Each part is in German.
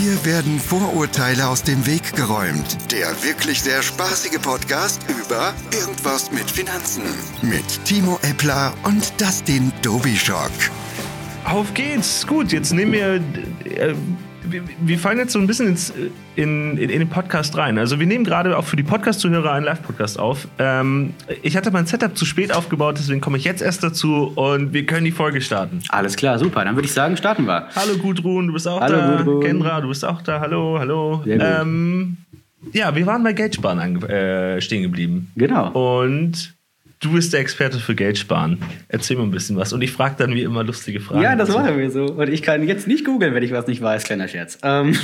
Hier werden Vorurteile aus dem Weg geräumt. Der wirklich sehr spaßige Podcast über Irgendwas mit Finanzen. Mit Timo Eppler und Dustin Dobischock. Auf geht's. Gut, jetzt nehmen wir. Äh, wir, wir fallen jetzt so ein bisschen ins, in, in, in den Podcast rein. Also wir nehmen gerade auch für die Podcast-Zuhörer einen Live-Podcast auf. Ähm, ich hatte mein Setup zu spät aufgebaut, deswegen komme ich jetzt erst dazu und wir können die Folge starten. Alles klar, super. Dann würde ich sagen, starten wir. Hallo Gudrun, du bist auch Hallo, da. Gudrun. Kendra, du bist auch da. Hallo, hallo. Ähm, ja, wir waren bei ange- äh, stehen geblieben. Genau. Und du bist der Experte für Geldsparen. Erzähl mir ein bisschen was. Und ich frage dann wie immer lustige Fragen. Ja, das machen wir so. Und ich kann jetzt nicht googeln, wenn ich was nicht weiß. Kleiner Scherz. Ähm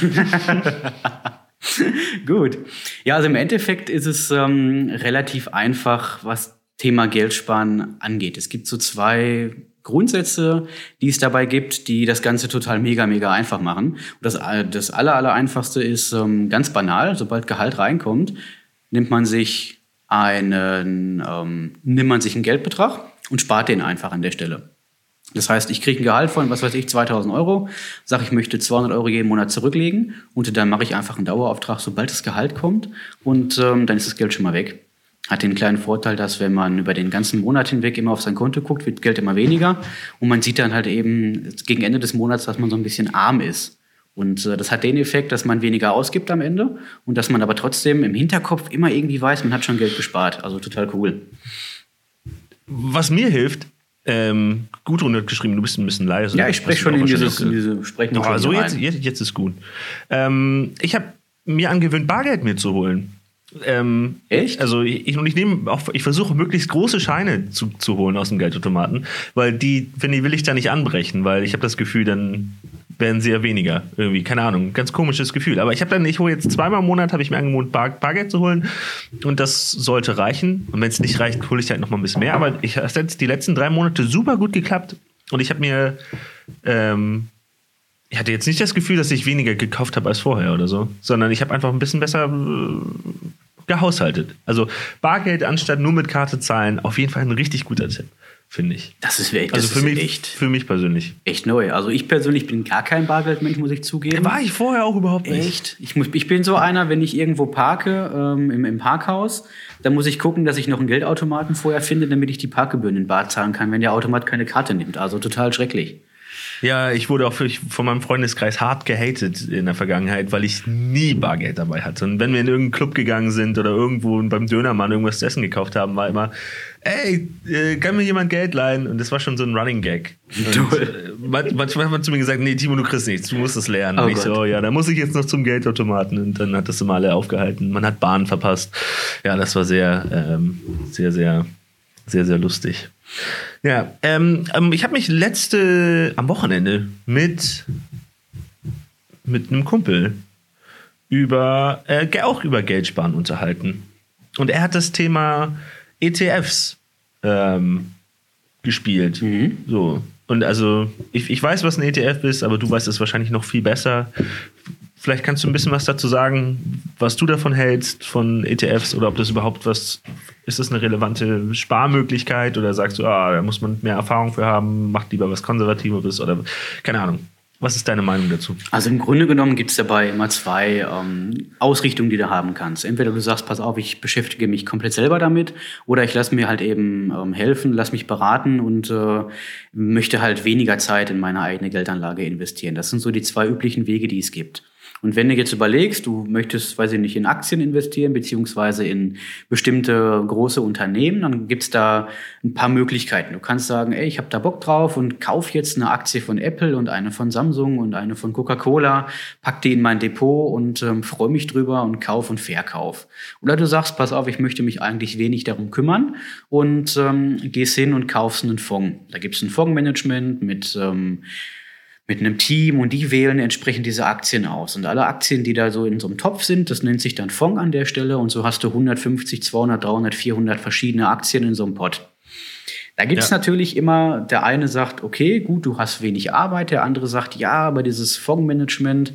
Gut. Ja, also im Endeffekt ist es ähm, relativ einfach, was Thema Geldsparen angeht. Es gibt so zwei Grundsätze, die es dabei gibt, die das Ganze total mega, mega einfach machen. Und das, äh, das aller, aller einfachste ist ähm, ganz banal. Sobald Gehalt reinkommt, nimmt man sich einen, ähm, nimmt man sich einen Geldbetrag und spart den einfach an der Stelle. Das heißt, ich kriege ein Gehalt von, was weiß ich, 2000 Euro, sage, ich möchte 200 Euro jeden Monat zurücklegen und dann mache ich einfach einen Dauerauftrag, sobald das Gehalt kommt und ähm, dann ist das Geld schon mal weg. Hat den kleinen Vorteil, dass wenn man über den ganzen Monat hinweg immer auf sein Konto guckt, wird Geld immer weniger und man sieht dann halt eben gegen Ende des Monats, dass man so ein bisschen arm ist. Und äh, das hat den Effekt, dass man weniger ausgibt am Ende und dass man aber trotzdem im Hinterkopf immer irgendwie weiß, man hat schon Geld gespart. Also total cool. Was mir hilft, ähm, Gudrun hat geschrieben, du bist ein bisschen leise. Ja, ich spreche schon in dieses, in diese Sprechen. Oh, so jetzt, jetzt, jetzt ist gut. Ähm, ich habe mir angewöhnt, Bargeld mir zu holen. Ähm, Echt? Also ich, und ich nehme auch, ich versuche möglichst große Scheine zu, zu holen aus dem Geldautomaten, weil die, finde ich, will ich da nicht anbrechen, weil ich habe das Gefühl, dann werden sie ja weniger. Irgendwie, keine Ahnung, ganz komisches Gefühl. Aber ich habe dann, ich hole jetzt zweimal im Monat, habe ich mir angewohnt, Bar, Bargeld zu holen und das sollte reichen. Und wenn es nicht reicht, hole ich halt noch mal ein bisschen mehr. Aber ich hat jetzt die letzten drei Monate super gut geklappt und ich habe mir ähm, ich hatte jetzt nicht das Gefühl, dass ich weniger gekauft habe als vorher oder so, sondern ich habe einfach ein bisschen besser äh, gehaushaltet. Also Bargeld anstatt nur mit Karte zahlen, auf jeden Fall ein richtig guter Tipp, finde ich. Das ist echt, Also für mich, echt, für mich persönlich. echt neu. Also ich persönlich bin gar kein Bargeldmensch, muss ich zugeben. War ich vorher auch überhaupt nicht. Echt? Ich, muss, ich bin so einer, wenn ich irgendwo parke, ähm, im, im Parkhaus, dann muss ich gucken, dass ich noch einen Geldautomaten vorher finde, damit ich die Parkgebühren in Bar zahlen kann, wenn der Automat keine Karte nimmt. Also total schrecklich. Ja, ich wurde auch von meinem Freundeskreis hart gehatet in der Vergangenheit, weil ich nie Bargeld dabei hatte. Und wenn wir in irgendeinen Club gegangen sind oder irgendwo beim Dönermann irgendwas zu essen gekauft haben, war immer, ey, äh, kann mir jemand Geld leihen? Und das war schon so ein Running Gag. Und, äh, man- manchmal hat man zu mir gesagt, nee, Timo, du kriegst nichts, du musst es lernen. Oh und ich so, Gott. oh ja, da muss ich jetzt noch zum Geldautomaten. Und dann hat das immer alle aufgehalten. Man hat Bahn verpasst. Ja, das war sehr, ähm, sehr, sehr, sehr, sehr lustig. Ja, ähm, ähm, ich habe mich letzte am Wochenende mit mit einem Kumpel über äh, auch über Geldsparen unterhalten und er hat das Thema ETFs ähm, gespielt. So und also ich, ich weiß, was ein ETF ist, aber du weißt es wahrscheinlich noch viel besser. Vielleicht kannst du ein bisschen was dazu sagen, was du davon hältst von ETFs oder ob das überhaupt was ist das eine relevante Sparmöglichkeit oder sagst du, ah, da muss man mehr Erfahrung für haben, macht lieber was Konservatives oder keine Ahnung. Was ist deine Meinung dazu? Also im Grunde genommen gibt es dabei immer zwei ähm, Ausrichtungen, die du haben kannst. Entweder du sagst, pass auf, ich beschäftige mich komplett selber damit, oder ich lasse mir halt eben ähm, helfen, lass mich beraten und äh, möchte halt weniger Zeit in meine eigene Geldanlage investieren. Das sind so die zwei üblichen Wege, die es gibt. Und wenn du jetzt überlegst, du möchtest, weiß ich nicht, in Aktien investieren, beziehungsweise in bestimmte große Unternehmen, dann gibt's da ein paar Möglichkeiten. Du kannst sagen, ey, ich habe da Bock drauf und kauf jetzt eine Aktie von Apple und eine von Samsung und eine von Coca-Cola, pack die in mein Depot und ähm, freue mich drüber und kauf und verkauf. Oder du sagst, pass auf, ich möchte mich eigentlich wenig darum kümmern und ähm, gehst hin und kaufst einen Fonds. Da gibt's ein Fondsmanagement mit ähm, mit einem Team und die wählen entsprechend diese Aktien aus. Und alle Aktien, die da so in so einem Topf sind, das nennt sich dann Fonds an der Stelle und so hast du 150, 200, 300, 400 verschiedene Aktien in so einem Pot. Da gibt's Ja. natürlich immer, der eine sagt, okay, gut, du hast wenig Arbeit, der andere sagt, ja, aber dieses Fondsmanagement,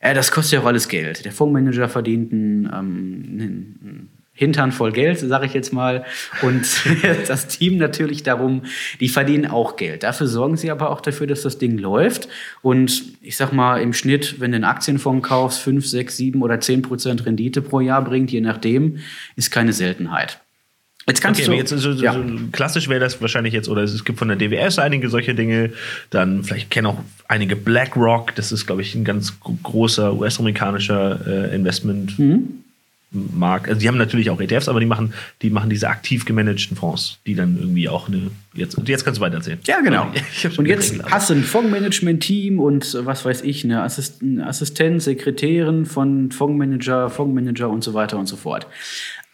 äh, das kostet ja auch alles Geld. Der Fondsmanager verdient ein, ähm, ein Hintern voll Geld, sage ich jetzt mal. Und das Team natürlich darum, die verdienen auch Geld. Dafür sorgen sie aber auch dafür, dass das Ding läuft. Und ich sag mal, im Schnitt, wenn du einen Aktienfonds kaufst, 5, 6, 7 oder 10 Prozent Rendite pro Jahr bringt, je nachdem, ist keine Seltenheit. Jetzt kannst okay, du. Jetzt, so, ja. so klassisch wäre das wahrscheinlich jetzt, oder es gibt von der DWS einige solche Dinge. Dann vielleicht kennen auch einige BlackRock. Das ist, glaube ich, ein ganz großer US-amerikanischer äh, Investment. Mhm. Markt. Also die haben natürlich auch ETFs, aber die machen, die machen diese aktiv gemanagten Fonds, die dann irgendwie auch eine. Jetzt, jetzt kannst du weiter erzählen. Ja, genau. Und jetzt geredet, hast du ein Fondsmanagement-Team und was weiß ich, eine Assist Assistenz, Sekretärin von Fondsmanager, Fondsmanager und so weiter und so fort.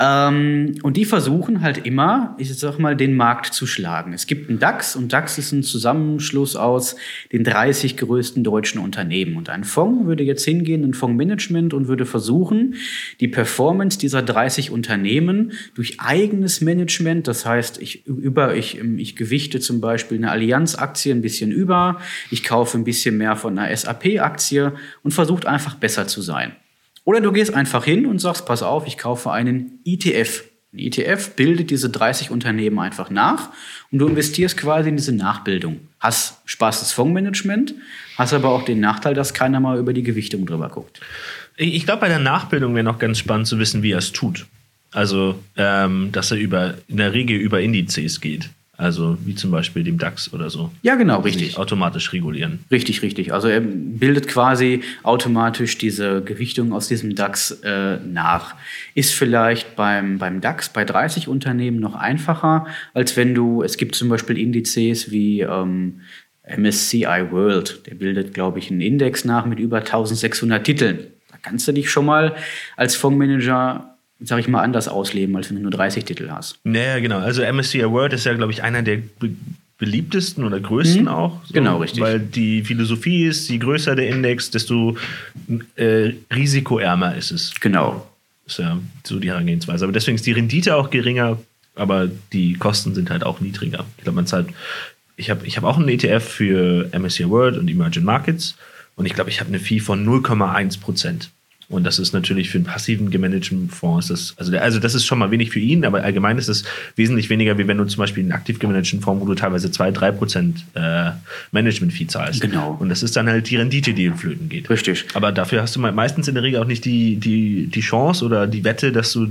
Ähm, und die versuchen halt immer, ich sag mal, den Markt zu schlagen. Es gibt einen DAX und DAX ist ein Zusammenschluss aus den 30 größten deutschen Unternehmen. Und ein Fonds würde jetzt hingehen, ein Fondsmanagement und würde versuchen, die Performance dieser 30 Unternehmen durch eigenes Management, das heißt, ich über, ich, ich gewichte zum Beispiel eine Allianz-Aktie ein bisschen über, ich kaufe ein bisschen mehr von einer SAP-Aktie und versucht einfach besser zu sein. Oder du gehst einfach hin und sagst, pass auf, ich kaufe einen ETF. Ein ETF bildet diese 30 Unternehmen einfach nach und du investierst quasi in diese Nachbildung. Hast Spaß des Fondsmanagement, hast aber auch den Nachteil, dass keiner mal über die Gewichtung drüber guckt. Ich glaube, bei der Nachbildung wäre noch ganz spannend zu wissen, wie er es tut. Also, ähm, dass er über, in der Regel über Indizes geht. Also wie zum Beispiel dem DAX oder so. Ja, genau, richtig. Automatisch regulieren. Richtig, richtig. Also er bildet quasi automatisch diese Gewichtung aus diesem DAX äh, nach. Ist vielleicht beim, beim DAX bei 30 Unternehmen noch einfacher, als wenn du, es gibt zum Beispiel Indizes wie ähm, MSCI World. Der bildet, glaube ich, einen Index nach mit über 1600 Titeln. Da kannst du dich schon mal als Fondsmanager sag ich mal, anders ausleben, als wenn du nur 30 Titel hast. Naja, genau. Also MSCI World ist ja, glaube ich, einer der be beliebtesten oder größten mhm. auch. So, genau, richtig. Weil die Philosophie ist, je größer der Index, desto äh, risikoärmer ist es. Genau. Ist ja so die Herangehensweise. Aber deswegen ist die Rendite auch geringer, aber die Kosten sind halt auch niedriger. Ich glaube, man zahlt. Ich habe ich hab auch einen ETF für MSCI World und Emerging Markets und ich glaube, ich habe eine Fee von 0,1 Prozent. Und das ist natürlich für einen passiven gemanagten Fonds, das, also, der, also das ist schon mal wenig für ihn, aber allgemein ist es wesentlich weniger, wie wenn du zum Beispiel einen aktiv gemanagten Fonds, wo du teilweise 2-3 Prozent äh, Management-Fee zahlst. Genau. Und das ist dann halt die Rendite, die in Flöten geht. Richtig. Aber dafür hast du meistens in der Regel auch nicht die, die, die Chance oder die Wette, dass du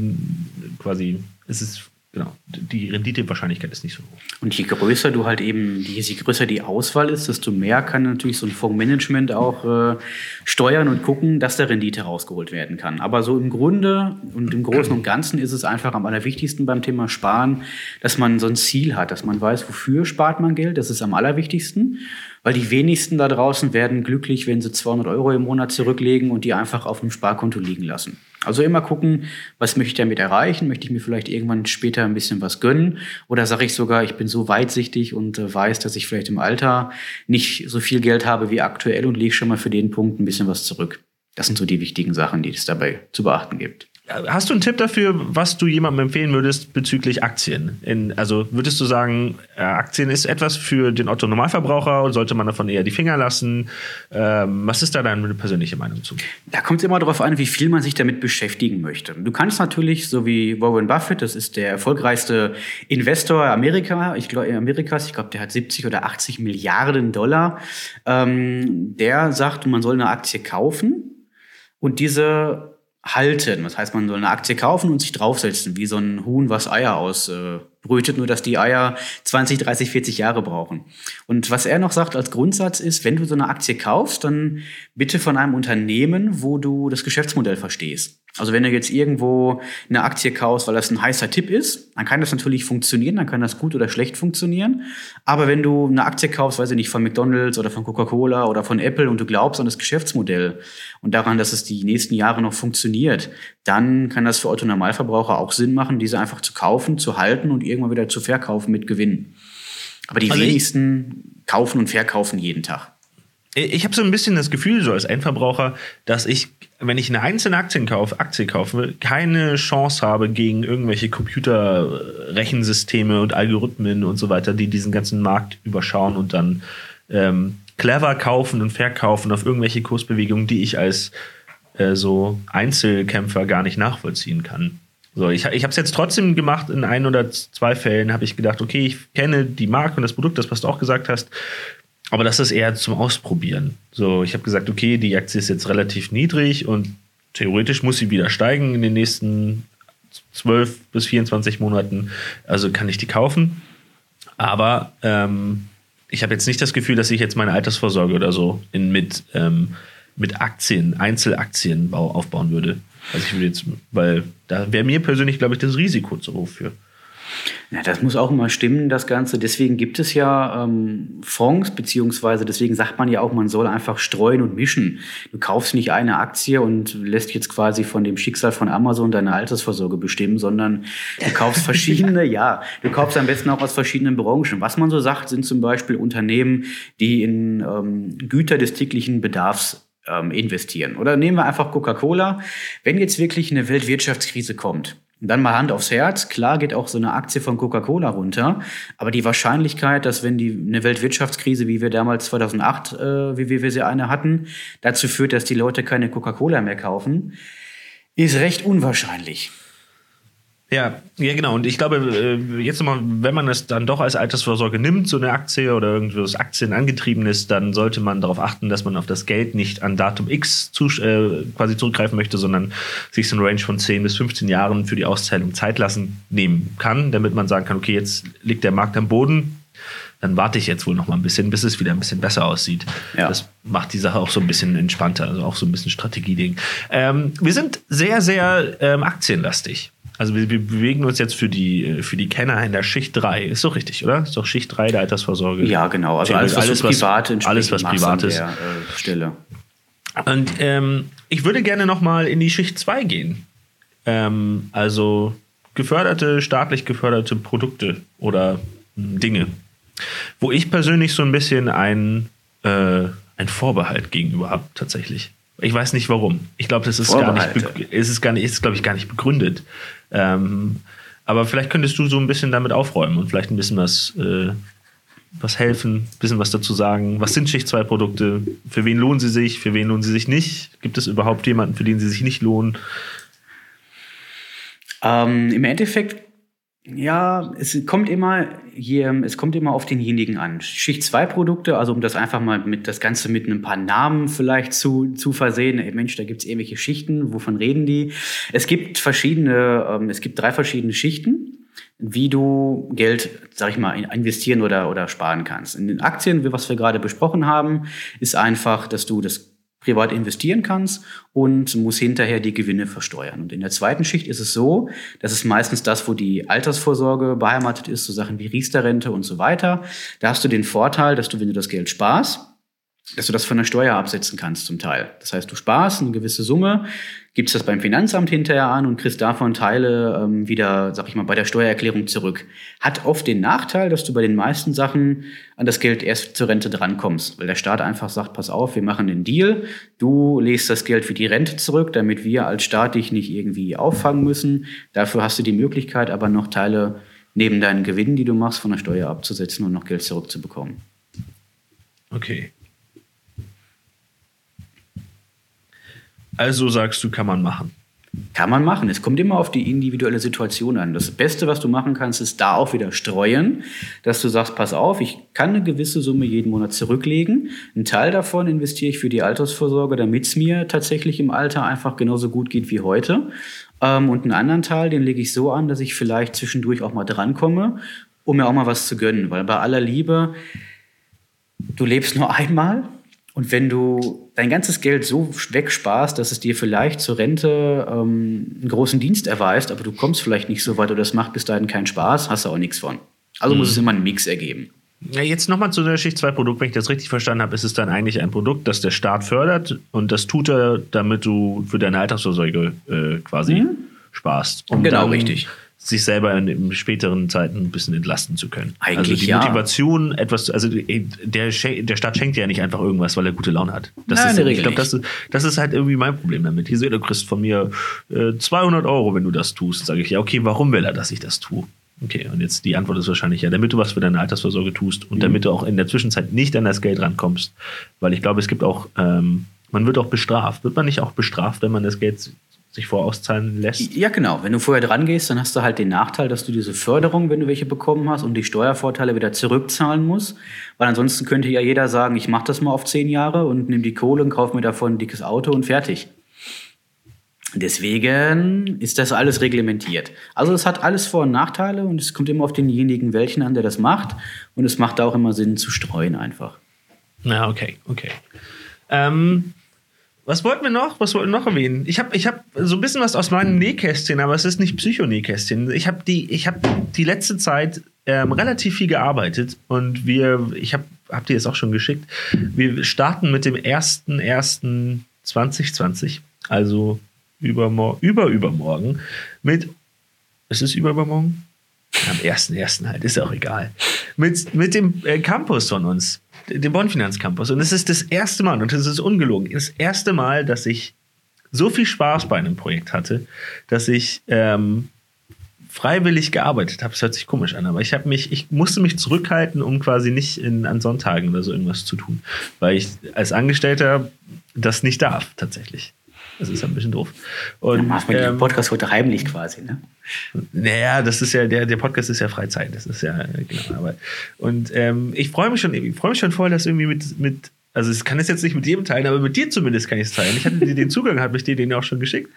quasi, es ist genau, die Renditewahrscheinlichkeit ist nicht so hoch. Und je größer du halt eben, je größer die Auswahl ist, desto mehr kann natürlich so ein Fondsmanagement auch äh, steuern und gucken, dass der Rendite rausgeholt werden kann. Aber so im Grunde und im Großen und Ganzen ist es einfach am allerwichtigsten beim Thema Sparen, dass man so ein Ziel hat, dass man weiß, wofür spart man Geld. Das ist am allerwichtigsten. Weil die wenigsten da draußen werden glücklich, wenn sie 200 Euro im Monat zurücklegen und die einfach auf dem Sparkonto liegen lassen. Also immer gucken, was möchte ich damit erreichen? Möchte ich mir vielleicht irgendwann später ein bisschen was gönnen? Oder sage ich sogar, ich bin so weitsichtig und äh, weiß, dass ich vielleicht im Alter nicht so viel Geld habe wie aktuell und lege schon mal für den Punkt ein bisschen was zurück. Das sind so die wichtigen Sachen, die es dabei zu beachten gibt. Hast du einen Tipp dafür, was du jemandem empfehlen würdest bezüglich Aktien? In, also würdest du sagen, Aktien ist etwas für den Otto Normalverbraucher und sollte man davon eher die Finger lassen? Ähm, was ist da deine persönliche Meinung zu? Da kommt es immer darauf an, wie viel man sich damit beschäftigen möchte. Du kannst natürlich, so wie Warren Buffett, das ist der erfolgreichste Investor Amerika, ich glaube Amerikas, ich glaube, der hat 70 oder 80 Milliarden Dollar. Ähm, der sagt, man soll eine Aktie kaufen und diese halten. Das heißt, man soll eine Aktie kaufen und sich draufsetzen, wie so ein Huhn, was Eier ausbrütet, nur dass die Eier 20, 30, 40 Jahre brauchen. Und was er noch sagt als Grundsatz ist, wenn du so eine Aktie kaufst, dann bitte von einem Unternehmen, wo du das Geschäftsmodell verstehst. Also wenn du jetzt irgendwo eine Aktie kaufst, weil das ein heißer Tipp ist, dann kann das natürlich funktionieren, dann kann das gut oder schlecht funktionieren. Aber wenn du eine Aktie kaufst, weiß ich nicht, von McDonald's oder von Coca-Cola oder von Apple und du glaubst an das Geschäftsmodell und daran, dass es die nächsten Jahre noch funktioniert, dann kann das für Otto Normalverbraucher auch Sinn machen, diese einfach zu kaufen, zu halten und irgendwann wieder zu verkaufen mit Gewinn. Aber die also wenigsten kaufen und verkaufen jeden Tag. Ich habe so ein bisschen das Gefühl, so als Endverbraucher, dass ich, wenn ich eine einzelne Aktien kaufe, Aktie kaufe, keine Chance habe gegen irgendwelche Computerrechensysteme und Algorithmen und so weiter, die diesen ganzen Markt überschauen und dann ähm, clever kaufen und verkaufen auf irgendwelche Kursbewegungen, die ich als äh, so Einzelkämpfer gar nicht nachvollziehen kann. So, ich, ich habe es jetzt trotzdem gemacht. In ein oder zwei Fällen habe ich gedacht, okay, ich kenne die Marke und das Produkt, das was du auch gesagt hast. Aber das ist eher zum Ausprobieren. So, ich habe gesagt, okay, die Aktie ist jetzt relativ niedrig und theoretisch muss sie wieder steigen in den nächsten 12 bis 24 Monaten. Also kann ich die kaufen. Aber ähm, ich habe jetzt nicht das Gefühl, dass ich jetzt meine Altersvorsorge oder so in, mit, ähm, mit Aktien, Einzelaktien aufbauen würde. Also ich würde jetzt, weil da wäre mir persönlich, glaube ich, das Risiko zu hoch für. Ja, das muss auch immer stimmen, das Ganze. Deswegen gibt es ja ähm, Fonds, beziehungsweise deswegen sagt man ja auch, man soll einfach streuen und mischen. Du kaufst nicht eine Aktie und lässt jetzt quasi von dem Schicksal von Amazon deine Altersvorsorge bestimmen, sondern du kaufst verschiedene, ja, du kaufst am besten auch aus verschiedenen Branchen. Was man so sagt, sind zum Beispiel Unternehmen, die in ähm, Güter des täglichen Bedarfs ähm, investieren. Oder nehmen wir einfach Coca-Cola. Wenn jetzt wirklich eine Weltwirtschaftskrise kommt, dann mal Hand aufs Herz, klar geht auch so eine Aktie von Coca-Cola runter, aber die Wahrscheinlichkeit, dass wenn die eine Weltwirtschaftskrise, wie wir damals 2008, äh, wie wir sie eine hatten, dazu führt, dass die Leute keine Coca-Cola mehr kaufen, ist recht unwahrscheinlich. Ja, ja, genau. Und ich glaube, äh, jetzt nochmal, wenn man es dann doch als Altersvorsorge nimmt, so eine Aktie oder irgendwas Aktien angetrieben ist, dann sollte man darauf achten, dass man auf das Geld nicht an Datum X zu, äh, quasi zurückgreifen möchte, sondern sich so eine Range von 10 bis 15 Jahren für die Auszahlung Zeit lassen nehmen kann, damit man sagen kann, okay, jetzt liegt der Markt am Boden, dann warte ich jetzt wohl noch mal ein bisschen, bis es wieder ein bisschen besser aussieht. Ja. Das macht die Sache auch so ein bisschen entspannter, also auch so ein bisschen Strategieding. Ähm, wir sind sehr, sehr ähm, aktienlastig. Also wir, wir, bewegen uns jetzt für die, für die Kenner in der Schicht 3. Ist doch richtig, oder? Ist doch Schicht 3 der Altersvorsorge. Ja, genau. Also alles, was alles, was, privat alles, was privat ist. Der, äh, Stelle. Und ähm, ich würde gerne noch mal in die Schicht 2 gehen. Ähm, also geförderte, staatlich geförderte Produkte oder hm, Dinge. Wo ich persönlich so ein bisschen ein, äh, ein Vorbehalt gegenüber habe, tatsächlich. Ich weiß nicht warum. Ich glaube, das ist gar nicht, ist es gar nicht, ist glaube ich gar nicht begründet. Ähm, aber vielleicht könntest du so ein bisschen damit aufräumen und vielleicht ein bisschen was, äh, was helfen, ein bisschen was dazu sagen. Was sind Schicht 2 Produkte? Für wen lohnen sie sich? Für wen lohnen sie sich nicht? Gibt es überhaupt jemanden, für den sie sich nicht lohnen? Ähm, Im Endeffekt ja, es kommt immer hier, es kommt immer auf denjenigen an. Schicht 2 Produkte, also um das einfach mal mit das Ganze mit ein paar Namen vielleicht zu, zu versehen. Ey, Mensch, da gibt's irgendwelche Schichten, wovon reden die? Es gibt verschiedene, ähm, es gibt drei verschiedene Schichten, wie du Geld, sag ich mal, investieren oder, oder sparen kannst. In den Aktien, was wir gerade besprochen haben, ist einfach, dass du das privat investieren kannst und muss hinterher die Gewinne versteuern. Und in der zweiten Schicht ist es so, dass es meistens das, wo die Altersvorsorge beheimatet ist, so Sachen wie Riester-Rente und so weiter. Da hast du den Vorteil, dass du, wenn du das Geld sparst, dass du das von der Steuer absetzen kannst zum Teil. Das heißt, du sparst eine gewisse Summe, gibst das beim Finanzamt hinterher an und kriegst davon Teile ähm, wieder, sag ich mal, bei der Steuererklärung zurück. Hat oft den Nachteil, dass du bei den meisten Sachen an das Geld erst zur Rente drankommst, weil der Staat einfach sagt, pass auf, wir machen den Deal, du legst das Geld für die Rente zurück, damit wir als Staat dich nicht irgendwie auffangen müssen. Dafür hast du die Möglichkeit, aber noch Teile neben deinen Gewinnen, die du machst, von der Steuer abzusetzen und noch Geld zurückzubekommen. Okay. Also sagst du, kann man machen. Kann man machen. Es kommt immer auf die individuelle Situation an. Das Beste, was du machen kannst, ist da auch wieder streuen, dass du sagst, pass auf, ich kann eine gewisse Summe jeden Monat zurücklegen. Ein Teil davon investiere ich für die Altersvorsorge, damit es mir tatsächlich im Alter einfach genauso gut geht wie heute. Ähm, und einen anderen Teil, den lege ich so an, dass ich vielleicht zwischendurch auch mal drankomme, um mir auch mal was zu gönnen. Weil bei aller Liebe, du lebst nur einmal und wenn du dein ganzes Geld so wegsparst, dass es dir vielleicht zur Rente ähm, einen großen Dienst erweist, aber du kommst vielleicht nicht so weit oder es macht bis dahin keinen Spaß, hast du auch nichts von. Also mhm. muss es immer einen Mix ergeben. Ja, jetzt nochmal zu der Schicht 2 Produkt. Wenn ich das richtig verstanden habe, ist es dann eigentlich ein Produkt, das der Staat fördert und das tut er, damit du für deine Altersvorsorge äh, quasi mhm. sparst. Um genau, richtig sich selber in, in, späteren Zeiten ein bisschen entlasten zu können. Eigentlich also die ja. Motivation, etwas, also der, der Staat schenkt ja nicht einfach irgendwas, weil er gute Laune hat. Das Nein, ist, ich glaube, das, ist, das ist halt irgendwie mein Problem damit. Hier, du kriegst von mir äh, 200 Euro, wenn du das tust. Sage ich, ja, okay, warum will er, dass ich das tue? Okay, und jetzt die Antwort ist wahrscheinlich ja, damit du was für deine Altersvorsorge tust und mhm. damit du auch in der Zwischenzeit nicht an das Geld rankommst. Weil ich glaube, es gibt auch, ähm, man wird auch bestraft. Wird man nicht auch bestraft, wenn man das Geld sich vorauszahlen lässt. Ja, genau. Wenn du vorher dran gehst, dann hast du halt den Nachteil, dass du diese Förderung, wenn du welche bekommen hast, und die Steuervorteile wieder zurückzahlen musst. Weil ansonsten könnte ja jeder sagen, ich mache das mal auf zehn Jahre und nehme die Kohle und kaufe mir davon ein dickes Auto und fertig. Deswegen ist das alles reglementiert. Also es hat alles Vor- und Nachteile und es kommt immer auf denjenigen welchen an, der das macht. Und es macht auch immer Sinn zu streuen einfach. Ja, okay, okay. Ähm, was wollten wir noch? Was wollten wir noch erwähnen? Ich habe ich hab so ein bisschen was aus meinem Nähkästchen, aber es ist nicht Psychonähkästchen. Ich habe die, ich hab die letzte Zeit ähm, relativ viel gearbeitet und wir, ich habe hab dir jetzt auch schon geschickt, wir starten mit dem 1.1.2020, also übermor über übermorgen, mit, ist es über übermorgen? Am 1.1. halt, ist auch egal. Mit, mit dem äh, Campus von uns, dem Bonn-Finanzcampus. Und es ist das erste Mal, und es ist ungelogen, das erste Mal, dass ich so viel Spaß bei einem Projekt hatte, dass ich ähm, freiwillig gearbeitet habe. Das hört sich komisch an, aber ich habe mich, ich musste mich zurückhalten, um quasi nicht in, an Sonntagen oder so irgendwas zu tun, weil ich als Angestellter das nicht darf, tatsächlich. Das ist ein bisschen doof. Und, Dann macht man den ähm, Podcast heute heimlich quasi, ne? Naja, das ist ja, der, der Podcast ist ja Freizeit. Das ist ja, genau, Arbeit. Und ähm, ich freue mich schon, ich freue mich schon voll, dass irgendwie mit, mit, also ich kann es jetzt nicht mit jedem teilen, aber mit dir zumindest kann ich es teilen. Ich hatte dir den Zugang, habe ich dir den auch schon geschickt.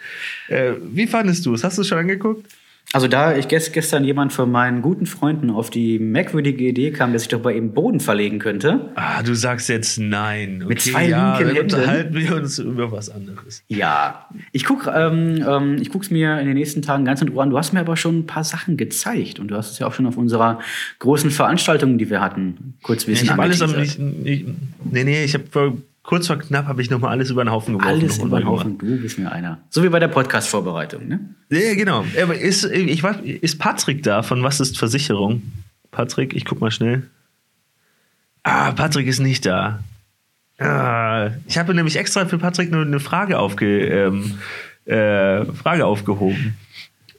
Äh, wie fandest du es? Hast du es schon angeguckt? Also da ich gest- gestern jemand von meinen guten Freunden auf die merkwürdige Idee kam, dass ich doch bei ihm Boden verlegen könnte. Ah, du sagst jetzt nein. Okay, Mit zwei ja, linken Händen. unterhalten wir uns über was anderes. Ja, ich guck, ähm, ähm, ich guck's mir in den nächsten Tagen ganz in Ruhe an. Du hast mir aber schon ein paar Sachen gezeigt und du hast es ja auch schon auf unserer großen Veranstaltung, die wir hatten, kurz Ja, bisschen ich habe alles am angeteasert. nicht, nicht, nee, nee, ich habe vor kurz vor knapp habe ich noch mal alles über den Haufen geworfen. Alles über den Haufen, du bist mir einer. So wie bei der Podcast-Vorbereitung, ne? Ja, genau. Aber ist, ich weiß, ist Patrick da von Was ist Versicherung? Patrick, ich guck mal schnell. Ah, Patrick ist nicht da. Ah, ich habe nämlich extra für Patrick nur eine Frage, aufge, ähm, äh, Frage aufgehoben.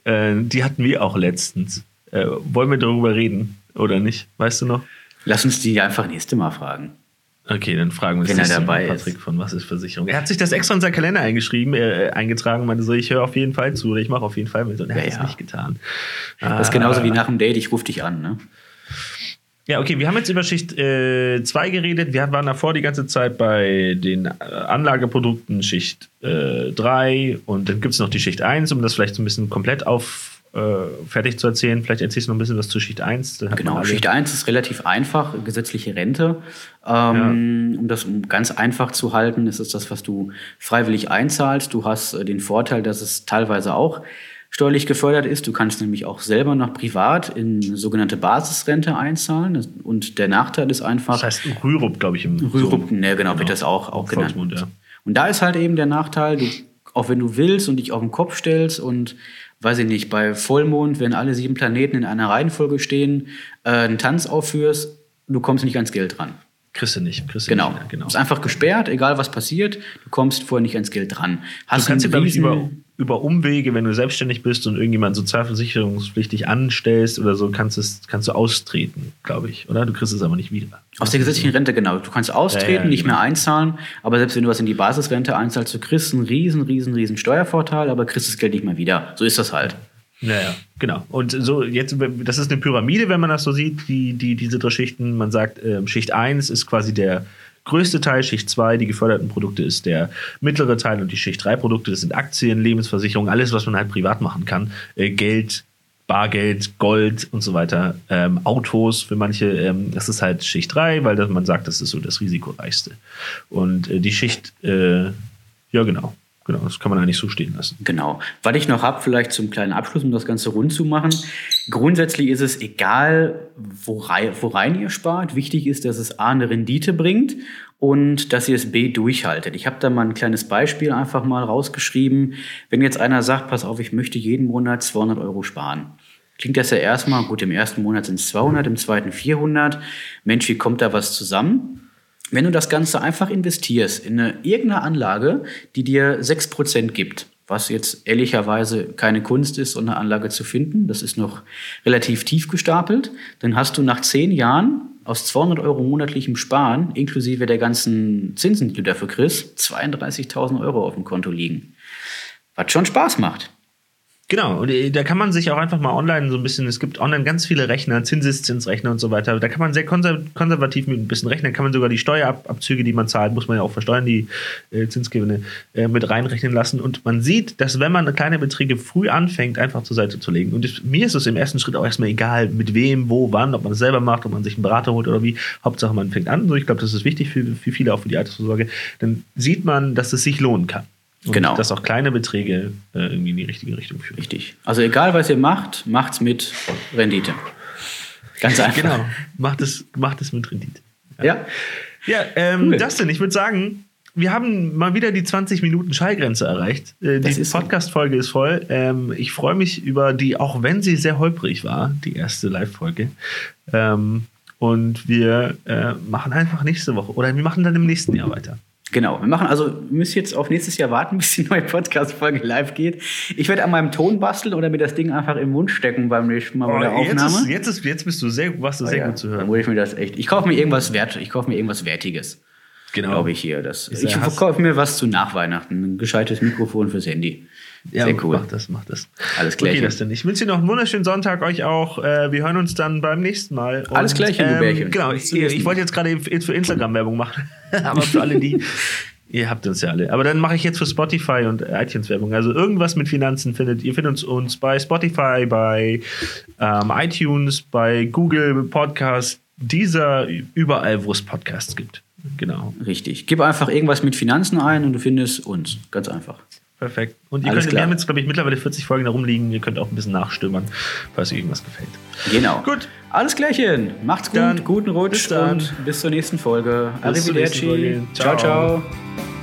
Äh, die hatten wir auch letztens. Äh, wollen wir darüber reden oder nicht? Weißt du noch? Lass uns die einfach nächste Mal fragen. Okay, dann fragen wir Wenn er das dabei Patrick von Was ist Versicherung. Er hat sich das extra in seinen Kalender eingeschrieben, äh, eingetragen, meinte so, ich höre auf jeden Fall zu oder ich mache auf jeden Fall mit. Und er Ja, hat es ja. nicht getan. Das ist genauso wie nach dem Date, ich rufe dich an, ne? Ja, okay, wir haben jetzt über Schicht 2 äh, geredet. Wir waren davor die ganze Zeit bei den äh, Anlageprodukten Schicht 3 und dann gibt es noch die Schicht 1, um das vielleicht so ein bisschen komplett auf äh, fertig zu erzählen. Vielleicht erzählst du noch ein bisschen was zu Schicht 1. Dann hat man Genau, Schicht 1 ist relativ einfach, gesetzliche Rente. Ähm, Um das ganz einfach zu halten, ist es das, was du freiwillig einzahlst. Du hast äh, den Vorteil, dass es teilweise auch steuerlich gefördert ist. Du kannst nämlich auch selber noch privat in sogenannte Basisrente einzahlen. Und der Nachteil ist einfach, Das heißt Rürup, glaube ich, im Rürup, so- ne, genau, wird das auch, auch genannt. Ja. Und da ist halt eben der Nachteil, du, auch wenn du willst und dich auf den Kopf stellst und weiß ich nicht, bei Vollmond, wenn alle sieben Planeten in einer Reihenfolge stehen, äh, einen Tanz aufführst, du kommst nicht ans Geld ran. Kriegst du nicht. Kriegst du Genau. Nicht genau. Ist einfach gesperrt, egal was passiert, du kommst vorher nicht ans Geld dran. Du Hast kannst dir, glaube ich, über, über Umwege, wenn du selbstständig bist und irgendjemand sozialversicherungspflichtig anstellst oder so, kannst, es, kannst du austreten, glaube ich. Oder? Du kriegst es aber nicht wieder. Aus der gesetzlichen Rente, genau. Du kannst austreten, Ja, ja, nicht genau. mehr einzahlen, aber selbst wenn du was in die Basisrente einzahlst, du kriegst einen riesen, riesen, riesen Steuervorteil, aber kriegst das Geld nicht mehr wieder. So ist das halt. Naja, genau. Und so jetzt, das ist eine Pyramide, wenn man das so sieht, die, die, diese drei Schichten. Man sagt, ähm, Schicht 1 ist quasi der größte Teil, Schicht 2, die geförderten Produkte, ist der mittlere Teil und die Schicht 3 Produkte, das sind Aktien, Lebensversicherung, alles, was man halt privat machen kann. Äh, Geld, Bargeld, Gold und so weiter. Ähm, Autos für manche, ähm, das ist halt Schicht 3, weil das, man sagt, das ist so das risikoreichste. Und äh, die Schicht, äh, ja genau, genau, das kann man eigentlich so stehen lassen. Genau. Was ich noch habe, vielleicht zum kleinen Abschluss, um das Ganze rund zu machen. Grundsätzlich ist es egal, worein, worein ihr spart. Wichtig ist, dass es A eine Rendite bringt und dass ihr es B durchhaltet. Ich habe da mal ein kleines Beispiel einfach mal rausgeschrieben. Wenn jetzt einer sagt, pass auf, ich möchte jeden Monat 200 Euro sparen. Klingt das ja erstmal, gut, im ersten Monat sind es 200, im zweiten 400. Mensch, wie kommt da was zusammen? Wenn du das Ganze einfach investierst in eine, irgendeine Anlage, die dir 6% gibt, was jetzt ehrlicherweise keine Kunst ist, so eine Anlage zu finden, das ist noch relativ tief gestapelt, dann hast du nach 10 Jahren aus 200 Euro monatlichem Sparen, inklusive der ganzen Zinsen, die du dafür kriegst, 32.000 Euro auf dem Konto liegen. Was schon Spaß macht. Genau, und äh, da kann man sich auch einfach mal online so ein bisschen, es gibt online ganz viele Rechner, Zinseszinsrechner und so weiter. Da kann man sehr konservativ mit ein bisschen rechnen, kann man sogar die Steuerabzüge, die man zahlt, muss man ja auch versteuern, die äh, Zinsgewinne äh, mit reinrechnen lassen. Und man sieht, dass wenn man kleine Beträge früh anfängt, einfach zur Seite zu legen. Und das, mir ist es im ersten Schritt auch erstmal egal, mit wem, wo, wann, ob man es selber macht, ob man sich einen Berater holt oder wie. Hauptsache, man fängt an. So, ich glaube, das ist wichtig für, für viele, auch für die Altersvorsorge. Dann sieht man, dass es sich lohnen kann. Und Genau. Dass auch kleine Beträge äh, irgendwie in die richtige Richtung führen. Richtig. Also egal, was ihr macht, macht's mit Rendite. Ganz einfach. Genau, macht es, macht es mit Rendite. Ja. Ja, ähm, Cool. Dustin, ich würde sagen, wir haben mal wieder die 20 Minuten Schallgrenze erreicht. Äh, die. Podcast-Folge ist voll. Ähm, ich freue mich über die, auch wenn sie sehr holprig war, die erste Live-Folge. Ähm, und wir äh, machen einfach nächste Woche oder wir machen dann im nächsten Jahr weiter. Genau. Wir machen also, müssen jetzt auf nächstes Jahr warten, bis die neue Podcast-Folge live geht. Ich werde an meinem Ton basteln oder mir das Ding einfach im Mund stecken beim nächsten Mal bei der Oh, jetzt, Aufnahme. ist, jetzt, ist, jetzt bist du sehr, warst du Oh sehr ja, gut zu Dann hören. muss ich mir das echt. Ich kaufe mir irgendwas wert. Ich kaufe mir irgendwas Wertiges. Genau. Glaube ich hier. Das, ich verkaufe mir was zu Nachweihnachten. Ein gescheites Mikrofon fürs Handy. Ja, Sehr cool. Mach das, mach das. Alles Okay, Klärchen. das denn. Ich wünsche dir noch einen wunderschönen Sonntag, euch auch. Äh, wir hören uns dann beim nächsten Mal. Und, Alles Klärchen, du Bärchen. Genau, ich, ich wollte jetzt gerade für Instagram Werbung machen. Aber für alle, die. Ihr habt uns ja alle. Aber dann mache ich jetzt für Spotify und iTunes Werbung. Also irgendwas mit Finanzen findet. Ihr findet uns, uns bei Spotify, bei ähm, iTunes, bei Google Podcast, dieser, überall, wo es Podcasts gibt. Genau. Richtig. Gib einfach irgendwas mit Finanzen ein und du findest uns. Ganz einfach. Perfekt. Und ihr Alles könnt, wir klar. haben jetzt, glaube ich, mittlerweile 40 Folgen da rumliegen. Ihr könnt auch ein bisschen nachstöbern, falls euch irgendwas gefällt. Genau. Gut. Alles Klärchen. Macht's gut. Dann guten Rutsch bis und bis zur nächsten Folge. Bis zur nächsten Folge. ciao. Ciao. ciao.